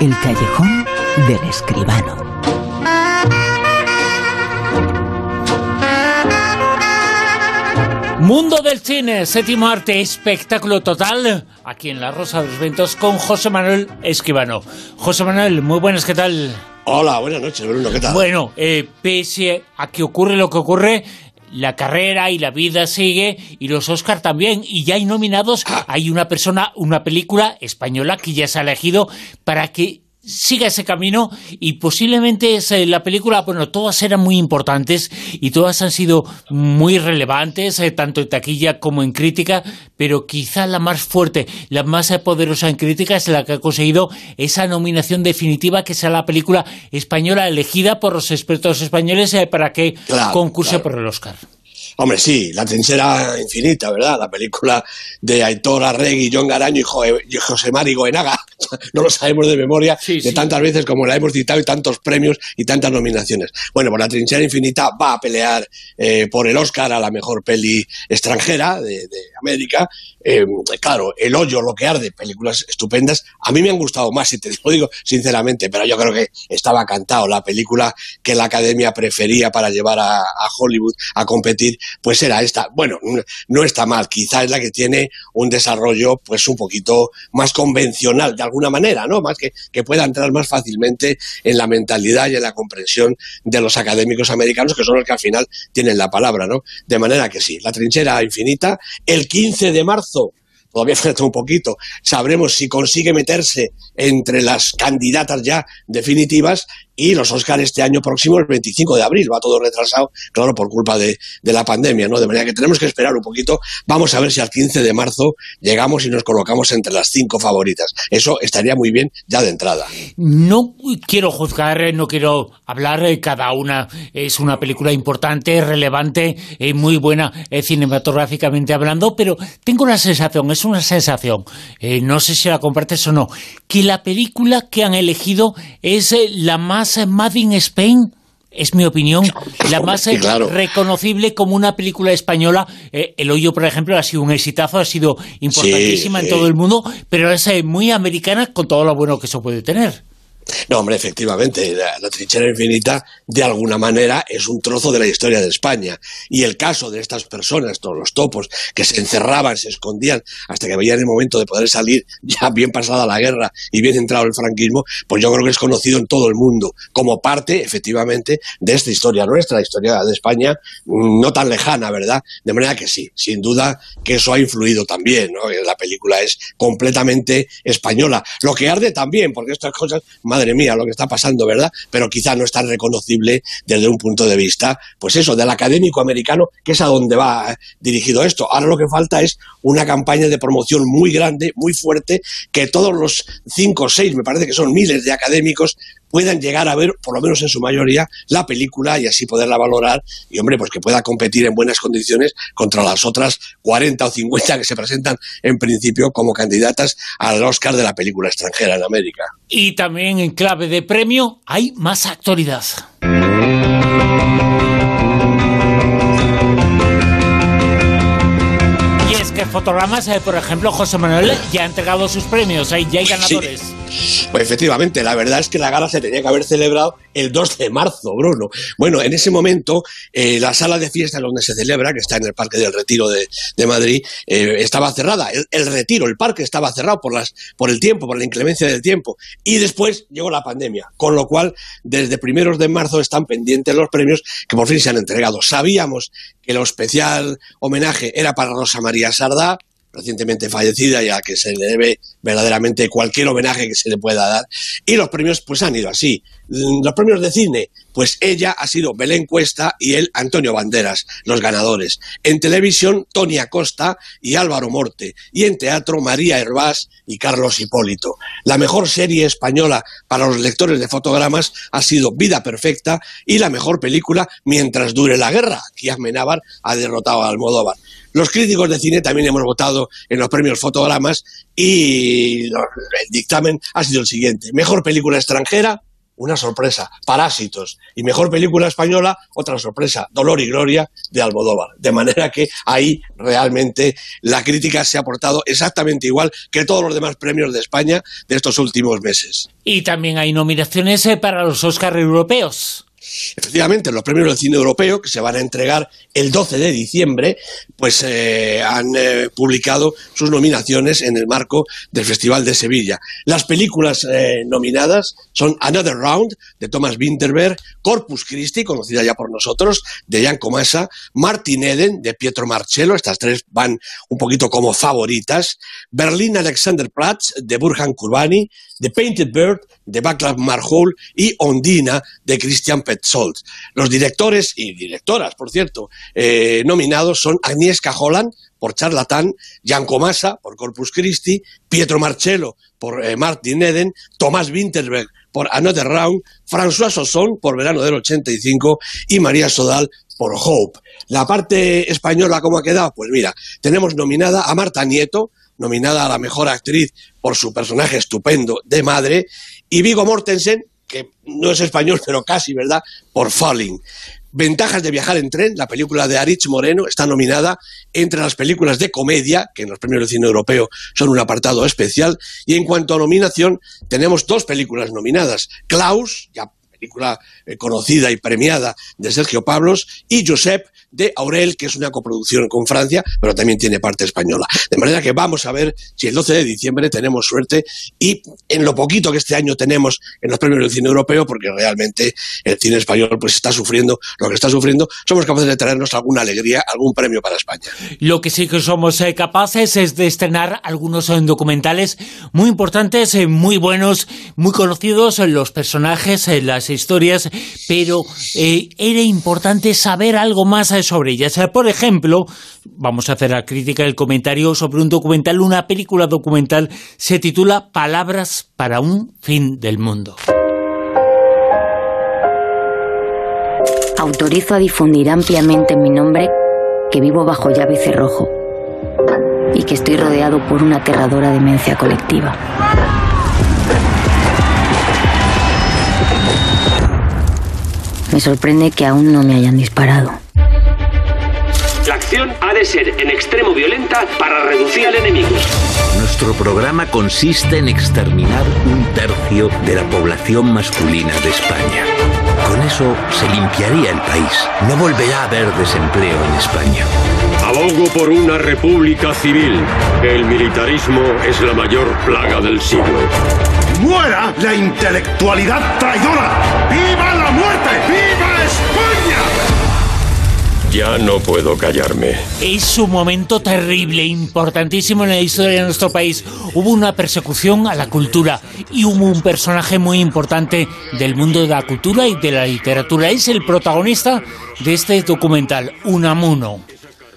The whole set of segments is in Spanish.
El callejón del escribano. Mundo del cine, séptimo arte, espectáculo total, aquí en La Rosa de los Ventos con José Manuel Escribano. José Manuel, muy buenas, ¿qué tal? Hola, buenas noches, Bruno, ¿qué tal? Bueno, eh, pese a que ocurre lo que ocurre, la carrera y la vida sigue y los Oscar también y ya hay nominados Ah. hay una persona una película española que ya se ha elegido para que siga ese camino y posiblemente es eh, la película, bueno, todas eran muy importantes y todas han sido muy relevantes, eh, tanto en taquilla como en crítica, pero quizá la más fuerte, la más poderosa en crítica es la que ha conseguido esa nominación definitiva que sea la película española elegida por los expertos españoles eh, para que Claro, concurse claro. por el Oscar. Hombre, sí, La trinchera infinita, ¿verdad? La película de Aitor Arregui, John Garaño y, Jo- y José Mari Goenaga. No lo sabemos de memoria Sí, de sí. tantas veces como la hemos citado y tantos premios y tantas nominaciones. Bueno, pues La trinchera infinita va a pelear eh, por el Oscar a la mejor peli extranjera de, de América. Eh, claro, El hoyo, lo que arde, películas estupendas. A mí me han gustado más, si te lo digo sinceramente, pero yo creo que estaba cantado. La película que la academia prefería para llevar a, a Hollywood a competir, pues era esta. Bueno, no está mal, quizá es la que tiene un desarrollo pues un poquito más convencional, de alguna manera, ¿no? Más que, que pueda entrar más fácilmente en la mentalidad y en la comprensión de los académicos americanos, que son los que al final tienen la palabra, ¿no? De manera que sí, la trinchera infinita, el 15 de marzo, todavía falta un poquito, sabremos si consigue meterse entre las candidatas ya definitivas y los Oscars este año próximo, el 25 de abril, va todo retrasado, claro, por culpa de, de la pandemia, ¿no? De manera que tenemos que esperar un poquito, vamos a ver si al 15 de marzo llegamos y nos colocamos entre las cinco favoritas. Eso estaría muy bien ya de entrada. No quiero juzgar, eh, no quiero hablar, eh, cada una es una película importante, relevante, eh, muy buena cinematográficamente hablando, pero tengo la sensación, es una sensación, no sé si la compartes o no, que la película que han elegido es la más eh, Made in Spain. Es mi opinión, la más eh, claro. reconocible como una película española. Eh, el Hoyo, por ejemplo, ha sido un exitazo, ha sido importantísima en todo el mundo, pero es eh, muy americana con todo lo bueno que eso puede tener. No, hombre, efectivamente, la, trinchera infinita, de alguna manera, es un trozo de la historia de España. Y el caso de estas personas, todos los topos, que se encerraban, se escondían, hasta que veían el momento de poder salir, ya bien pasada la guerra y bien entrado el franquismo, pues yo creo que es conocido en todo el mundo, como parte, efectivamente, de esta historia nuestra, historia de España, mm, no tan lejana, ¿verdad? De manera que sí, sin duda que eso ha influido también, ¿no? La película es completamente española. Lo que arde también, porque estas cosas, madre mía, lo que está pasando, ¿verdad? Pero quizá no es tan reconocible desde un punto de vista, pues eso, del académico americano, que es a donde va eh, dirigido esto. Ahora lo que falta es una campaña de promoción muy grande, muy fuerte, que todos los cinco o seis, me parece que son miles de académicos, puedan llegar a ver, por lo menos en su mayoría, la película y así poderla valorar y, hombre, pues que pueda competir en buenas condiciones contra las otras 40 o 50 que se presentan en principio como candidatas al Oscar de la película extranjera en América. Y también en clave de premio hay más actualidad. Y es que Fotogramas, por ejemplo, José Manuel ya ha entregado sus premios, ahí ya hay ganadores. Pues efectivamente, la verdad es que la gala se tenía que haber celebrado el 2 de marzo, Bruno. Bueno, en ese momento, eh, la sala de fiesta donde se celebra, que está en el Parque del Retiro de, Madrid, eh, estaba cerrada. El, el retiro, el parque estaba cerrado por, las, por el tiempo, por la inclemencia del tiempo. Y después llegó la pandemia, con lo cual, desde primeros de marzo están pendientes los premios que por fin se han entregado. Sabíamos que lo especial homenaje era para Rosa María Sardá, recientemente fallecida y a que se le debe verdaderamente cualquier homenaje que se le pueda dar. Y los premios pues han ido así. Los premios de cine, pues ella ha sido Belén Cuesta y él Antonio Banderas, los ganadores. En televisión, Tony Acosta y Álvaro Morte. Y en teatro, María Hervás y Carlos Hipólito. La mejor serie española para los lectores de fotogramas ha sido Vida Perfecta y la mejor película Mientras dure la guerra, que Amenábar ha derrotado a Almodóvar. Los críticos de cine también hemos votado en los premios Fotogramas y el dictamen ha sido el siguiente. Mejor película extranjera, una sorpresa. Parásitos. Y mejor película española, otra sorpresa. Dolor y Gloria de Almodóvar. De manera que ahí realmente la crítica se ha portado exactamente igual que todos los demás premios de España de estos últimos meses. Y también hay nominaciones eh, para los Oscar europeos. Efectivamente, los premios del cine europeo, que se van a entregar el 12 de diciembre, pues eh, han eh, publicado sus nominaciones en el marco del Festival de Sevilla. Las películas eh, nominadas son Another Round, de Thomas Winterberg, Corpus Christi, conocida ya por nosotros, de Jan Comasa, Martin Eden, de Pietro Marcello, estas tres van un poquito como favoritas, Berlín Alexanderplatz, de Burhan Kurbani, The Painted Bird, de Václav Marhul y Ondina, de Christian Los directores y directoras, por cierto, eh, nominados son Agnieszka Holland por Charlatán, Jan Comasa por Corpus Christi, Pietro Marcello por eh, Martin Eden, Tomás Winterberg por Another Round, François Sosson por Verano del 85 y María Sodal por Hope. La parte española, ¿cómo ha quedado? Pues mira, tenemos nominada a Marta Nieto, nominada a la mejor actriz por su personaje estupendo de madre, y Vigo Mortensen, que no es español, pero casi, ¿verdad?, por Falling. Ventajas de viajar en tren, la película de Arich Moreno está nominada entre las películas de comedia, que en los premios de cine europeo son un apartado especial, y en cuanto a nominación, tenemos dos películas nominadas. Klaus, ya película eh, conocida y premiada de Sergio Pablos, y Josep de Aurel, que es una coproducción con Francia, pero también tiene parte española. De manera que vamos a ver si el 12 de diciembre tenemos suerte y en lo poquito que este año tenemos en los premios del cine europeo, porque realmente el cine español pues está sufriendo lo que está sufriendo, somos capaces de traernos alguna alegría, algún premio para España. Lo que sí que somos eh, capaces es de estrenar algunos eh, documentales muy importantes, muy buenos, muy conocidos, los personajes, las historias, pero eh, era importante saber algo más eh, sobre ellas. Eh, por ejemplo, vamos a hacer la crítica, el comentario sobre un documental, una película documental, se titula Palabras para un fin del mundo. Autorizo a difundir ampliamente en mi nombre que vivo bajo llave cerrojo y que estoy rodeado por una aterradora demencia colectiva. Me sorprende que aún no me hayan disparado. La acción ha de ser en extremo violenta para reducir al enemigo. Nuestro programa consiste en exterminar un tercio de la población masculina de España. Con eso se limpiaría el país. No volverá a haber desempleo en España. Abogo por una república civil. El militarismo es la mayor plaga del siglo. ¡Muera la intelectualidad traidora! ¡Viva la muerte! ¡Viva! Ya no puedo callarme. Es un momento terrible, importantísimo en la historia de nuestro país. Hubo una persecución a la cultura y hubo un personaje muy importante del mundo de la cultura y de la literatura. Es el protagonista de este documental, Unamuno.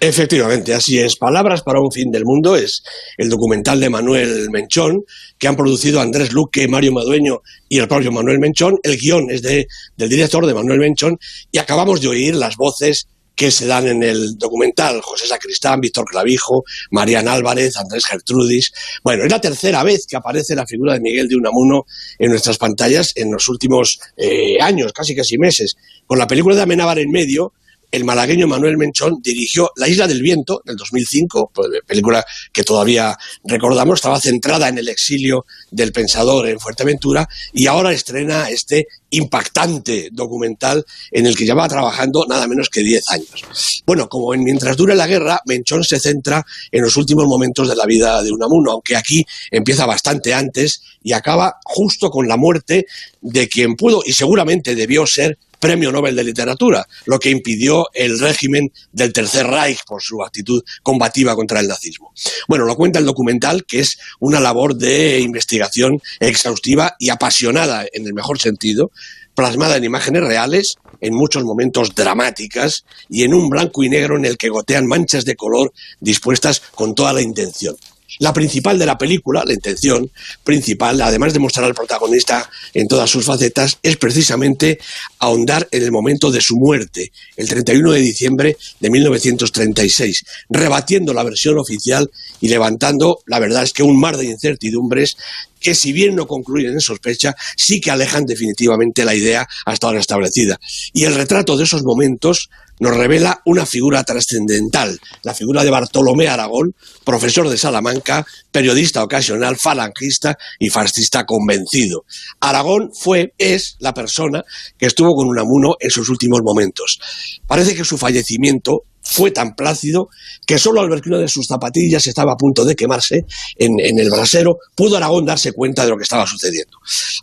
Efectivamente, así es. Palabras para un fin del mundo es el documental de Manuel Menchón, que han producido Andrés Luque, Mario Madueño y el propio Manuel Menchón. El guion es de, del director de Manuel Menchón y acabamos de oír las voces que se dan en el documental. José Sacristán, Víctor Clavijo, Marian Álvarez, Andrés Gertrudis. Bueno, es la tercera vez que aparece la figura de Miguel de Unamuno en nuestras pantallas en los últimos eh, años, casi casi meses. Con la película de Amenábar en medio, el malagueño Manuel Menchón dirigió La Isla del Viento del 2005, pues, película que todavía recordamos, estaba centrada en el exilio del pensador en Fuerteventura y ahora estrena este impactante documental en el que lleva trabajando nada menos que 10 años. Bueno, como en Mientras dure la guerra, Menchón se centra en los últimos momentos de la vida de Unamuno, aunque aquí empieza bastante antes y acaba justo con la muerte de quien pudo y seguramente debió ser Premio Nobel de Literatura, lo que impidió el régimen del Tercer Reich por su actitud combativa contra el nazismo. Bueno, lo cuenta el documental, que es una labor de investigación exhaustiva y apasionada en el mejor sentido, plasmada en imágenes reales, en muchos momentos dramáticas y en un blanco y negro en el que gotean manchas de color dispuestas con toda la intención. La principal de la película, la intención principal, además de mostrar al protagonista en todas sus facetas, es precisamente ahondar en el momento de su muerte, el 31 de diciembre de 1936, rebatiendo la versión oficial y levantando, la verdad es que un mar de incertidumbres que si bien no concluyen en sospecha, sí que alejan definitivamente la idea hasta ahora establecida. Y el retrato de esos momentos nos revela una figura trascendental, la figura de Bartolomé Aragón, profesor de Salamanca, periodista ocasional, falangista y fascista convencido. Aragón fue, es la persona que estuvo con Unamuno en sus últimos momentos. Parece que su fallecimiento fue tan plácido que solo al ver que una de sus zapatillas estaba a punto de quemarse en, en, el brasero, pudo Aragón darse cuenta de lo que estaba sucediendo.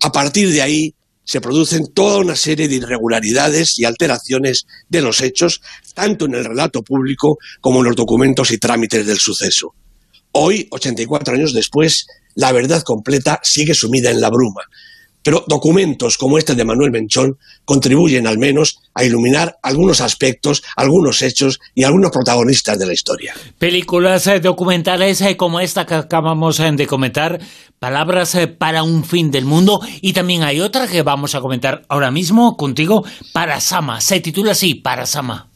A partir de ahí se producen toda una serie de irregularidades y alteraciones de los hechos, tanto en el relato público como en los documentos y trámites del suceso. Hoy, 84 años después, la verdad completa sigue sumida en la bruma pero documentos como este de Manuel Menchón contribuyen al menos a iluminar algunos aspectos, algunos hechos y algunos protagonistas de la historia. Películas eh, documentales eh, como esta que acabamos eh, de comentar, Palabras para un fin del mundo y también hay otra que vamos a comentar ahora mismo contigo, Para Sama, se titula así, Para Sama.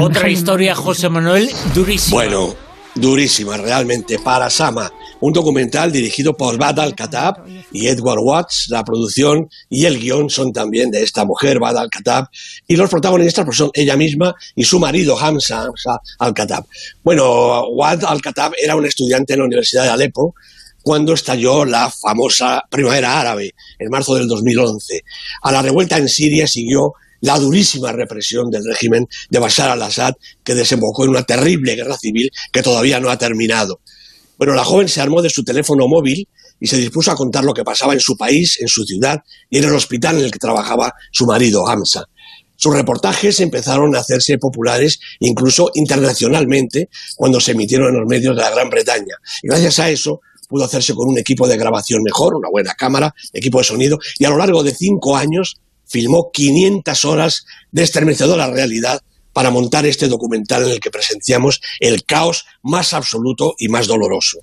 Otra historia, José Manuel, durísima. Bueno, durísima realmente para Sama, un documental dirigido por Badal Katab y Edward Watts. La producción y el guion son también de esta mujer, Badal Katab, y los protagonistas pues, son ella misma y su marido, Hamza, Hamza Al-Katab. Bueno, Watts Al-Katab era un estudiante en la Universidad de Alepo cuando estalló la famosa primavera árabe en marzo del 2011. A la revuelta en Siria siguió la durísima represión del régimen de Bashar al-Assad, que desembocó en una terrible guerra civil que todavía no ha terminado. Bueno, la joven se armó de su teléfono móvil y se dispuso a contar lo que pasaba en su país, en su ciudad y en el hospital en el que trabajaba su marido, Hamza. Sus reportajes empezaron a hacerse populares incluso internacionalmente cuando se emitieron en los medios de la Gran Bretaña. Y gracias a eso pudo hacerse con un equipo de grabación mejor, una buena cámara, equipo de sonido, y a lo largo de cinco años filmó 500 horas de estremecedora realidad para montar este documental en el que presenciamos el caos más absoluto y más doloroso.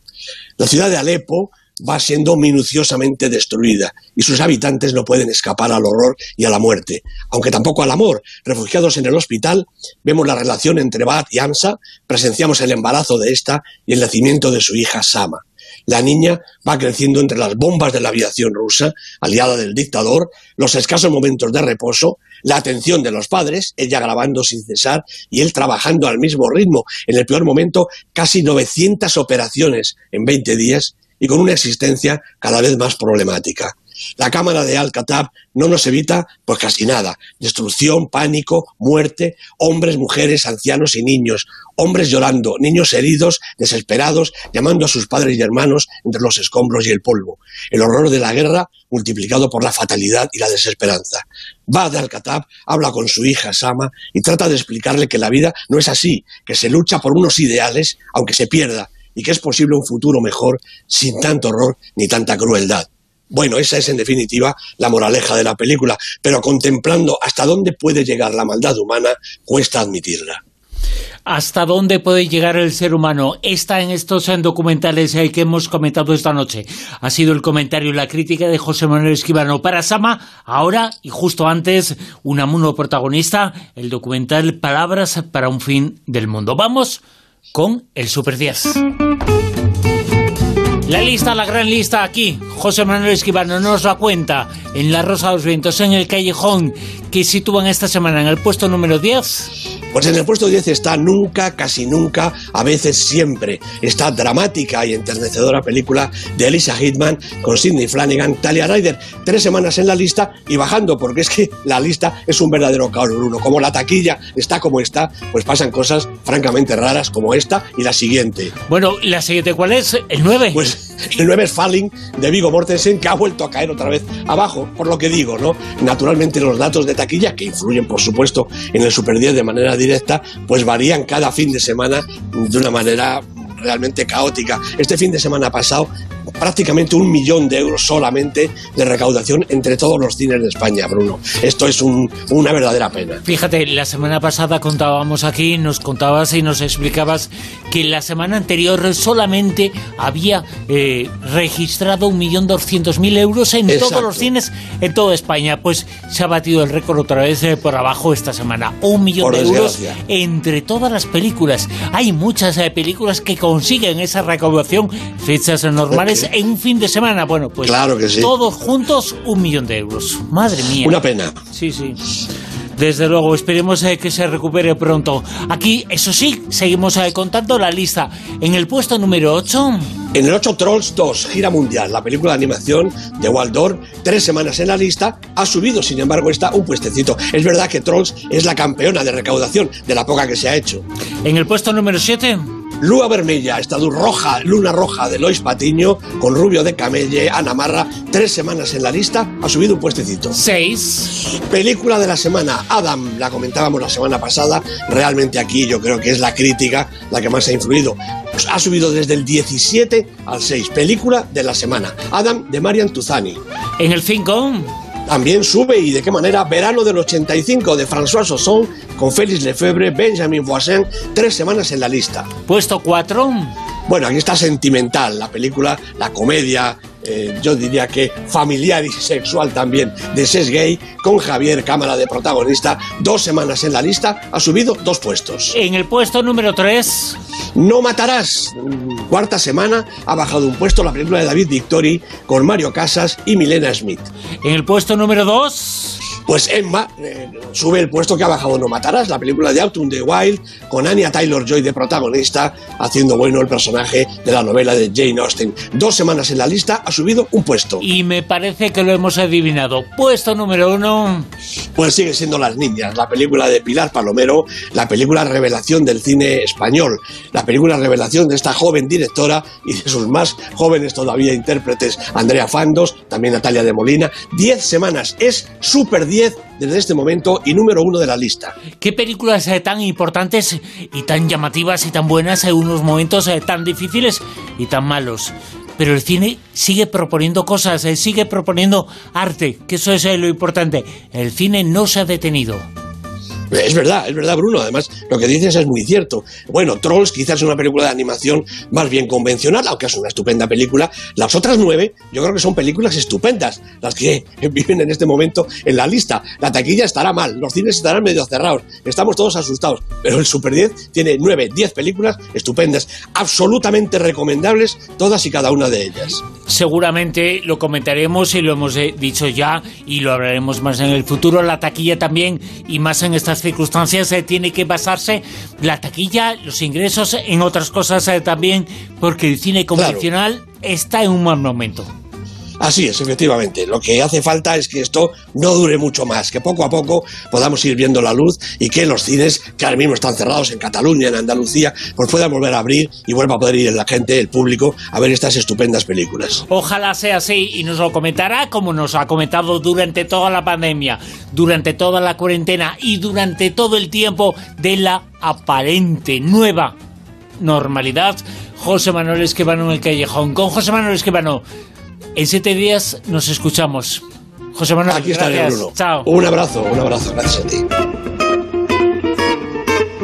La ciudad de Alepo va siendo minuciosamente destruida y sus habitantes no pueden escapar al horror y a la muerte, aunque tampoco al amor. Refugiados en el hospital, vemos la relación entre Bat y Amsa, presenciamos el embarazo de esta y el nacimiento de su hija Sama. La niña va creciendo entre las bombas de la aviación rusa, aliada del dictador, los escasos momentos de reposo, la atención de los padres, ella grabando sin cesar y él trabajando al mismo ritmo. En el peor momento, casi 900 operaciones en 20 días y con una existencia cada vez más problemática. La cámara de Al-Katab no nos evita pues casi nada. Destrucción, pánico, muerte, hombres, mujeres, ancianos y niños. Hombres llorando, niños heridos, desesperados, llamando a sus padres y hermanos entre los escombros y el polvo. El horror de la guerra multiplicado por la fatalidad y la desesperanza. Bad Al-Katab habla con su hija Sama y trata de explicarle que la vida no es así, que se lucha por unos ideales aunque se pierda y que es posible un futuro mejor sin tanto horror ni tanta crueldad. Bueno, esa es en definitiva la moraleja de la película, pero contemplando hasta dónde puede llegar la maldad humana, cuesta admitirla. ¿Hasta dónde puede llegar el ser humano? Está en estos documentales que hemos comentado esta noche. Ha sido el comentario y la crítica de José Manuel Esquivano para Sama. Ahora, y justo antes, Unamuno protagonista, el documental Palabras para un fin del mundo. Vamos con el Super 10. La lista, la gran lista aquí. José Manuel Esquivano nos la cuenta en La Rosa de los Vientos, en el callejón que sitúan esta semana en el puesto número 10. Pues en el puesto 10 está Nunca, casi nunca, a veces siempre. Esta dramática y enternecedora película de Elisa Hitman con Sidney Flanagan, Talia Ryder. Tres semanas en la lista y bajando, porque es que la lista es un verdadero caos, Bruno. Como la taquilla está como está, pues pasan cosas francamente raras como esta y la siguiente. Bueno, ¿la siguiente cuál es? ¿El 9? Pues el 9 es Falling de Vigo Mortensen, que ha vuelto a caer otra vez abajo, por lo que digo, ¿no? Naturalmente los datos de taquilla, que influyen por supuesto en el Super 10 de manera directa, pues varían cada fin de semana de una manera realmente caótica. Este fin de semana pasado, prácticamente un millón de euros solamente de recaudación entre todos los cines de España, Bruno. Esto es un- una verdadera pena. Fíjate, la semana pasada contábamos aquí, nos contabas y nos explicabas que la semana anterior solamente había eh, registrado 1.200.000 euros en Exacto. todos los cines en toda España. Pues se ha batido el récord otra vez eh, por abajo esta semana. Un millón Por de euros entre todas las películas. Hay muchas eh, películas que consiguen esa recaudación, fechas normales, en un fin de semana. Bueno, pues Claro que sí. todos juntos un millón de euros. Madre mía. Una pena. Sí, sí. Desde luego, esperemos eh, que se recupere pronto. Aquí, eso sí, seguimos eh, contando la lista. En el puesto número 8, En el 8 Trolls 2, gira mundial, la película de animación de Waldorf, tres semanas en la lista, ha subido, sin embargo, está un puestecito. Es verdad que Trolls es la campeona de recaudación de la poca que se ha hecho. en el puesto número 7, Lua Vermella, Estado Roja, Luna Roja de Lois Patiño, con Rubio de Camelle, Ana Marra, tres semanas en la lista, ha subido un puestecito. 6, Película de la semana, Adam, la comentábamos la semana pasada, realmente aquí yo creo que es la crítica la que más ha influido. Pues ha subido desde el 17 al 6, película de la semana, Adam de Marian Tuzani. en el 5, También sube y de qué manera Verano del 85 de François Sosson con Félix Lefebvre, Benjamin Voisin, tres semanas en la lista. puesto 4, Bueno, aquí está Sentimental, la película, la comedia, eh, yo diría que familiar y sexual también, de Ses Gay, con Javier Cámara de protagonista, dos semanas en la lista, ha subido dos puestos. en el puesto número 3, No matarás, cuarta semana, ha bajado un puesto la película de David Victori con Mario Casas y Milena Smith. en el puesto número 2, Pues Emma eh, sube el puesto que ha bajado No Matarás, la película de Autumn the Wild, con Anya Taylor-Joy de protagonista, haciendo bueno el personaje de la novela de Jane Austen. Dos semanas en la lista, ha subido un puesto. y me parece que lo hemos adivinado. Puesto número 1, Pues sigue siendo Las Niñas, la película de Pilar Palomero, la película revelación del cine español, la película revelación de esta joven directora y de sus más jóvenes todavía intérpretes, Andrea Fandos, también Natalia de Molina. Diez semanas, es Super 10 desde este momento y número uno de la lista. ¿Qué películas eh, tan importantes y tan llamativas y tan buenas en unos momentos eh, tan difíciles y tan malos? Pero el cine sigue proponiendo cosas, eh, sigue proponiendo arte, que eso es lo importante. El cine no se ha detenido. Es verdad, es verdad, Bruno. Además, lo que dices es muy cierto. Bueno, Trolls quizás es una película de animación más bien convencional, aunque es una estupenda película. Las otras nueve, yo creo que son películas estupendas, las que viven en este momento en la lista. La taquilla estará mal, los cines estarán medio cerrados, estamos todos asustados. Pero el Super 10 tiene nueve, diez películas estupendas, absolutamente recomendables, todas y cada una de ellas. Seguramente lo comentaremos y lo hemos eh, dicho ya y lo hablaremos más en el futuro. La taquilla también y más en estas circunstancias eh, tiene que basarse la taquilla, los ingresos en otras cosas eh, también, porque el cine convencional está en un mal momento. Así es, efectivamente. Lo que hace falta es que esto no dure mucho más, que poco a poco podamos ir viendo la luz y que los cines, que ahora mismo están cerrados en Cataluña, en Andalucía, pues puedan volver a abrir y vuelva a poder ir la gente, el público, a ver estas estupendas películas. Ojalá sea así y nos lo comentará como nos ha comentado durante toda la pandemia, durante toda la cuarentena y durante todo el tiempo de la aparente nueva normalidad. José Manuel Esquivano en el callejón. Con José Manuel Esquivano, en siete días nos escuchamos. José Manuel, Aquí estaré, gracias. Bruno. Chao. Un abrazo, un abrazo. Gracias a ti.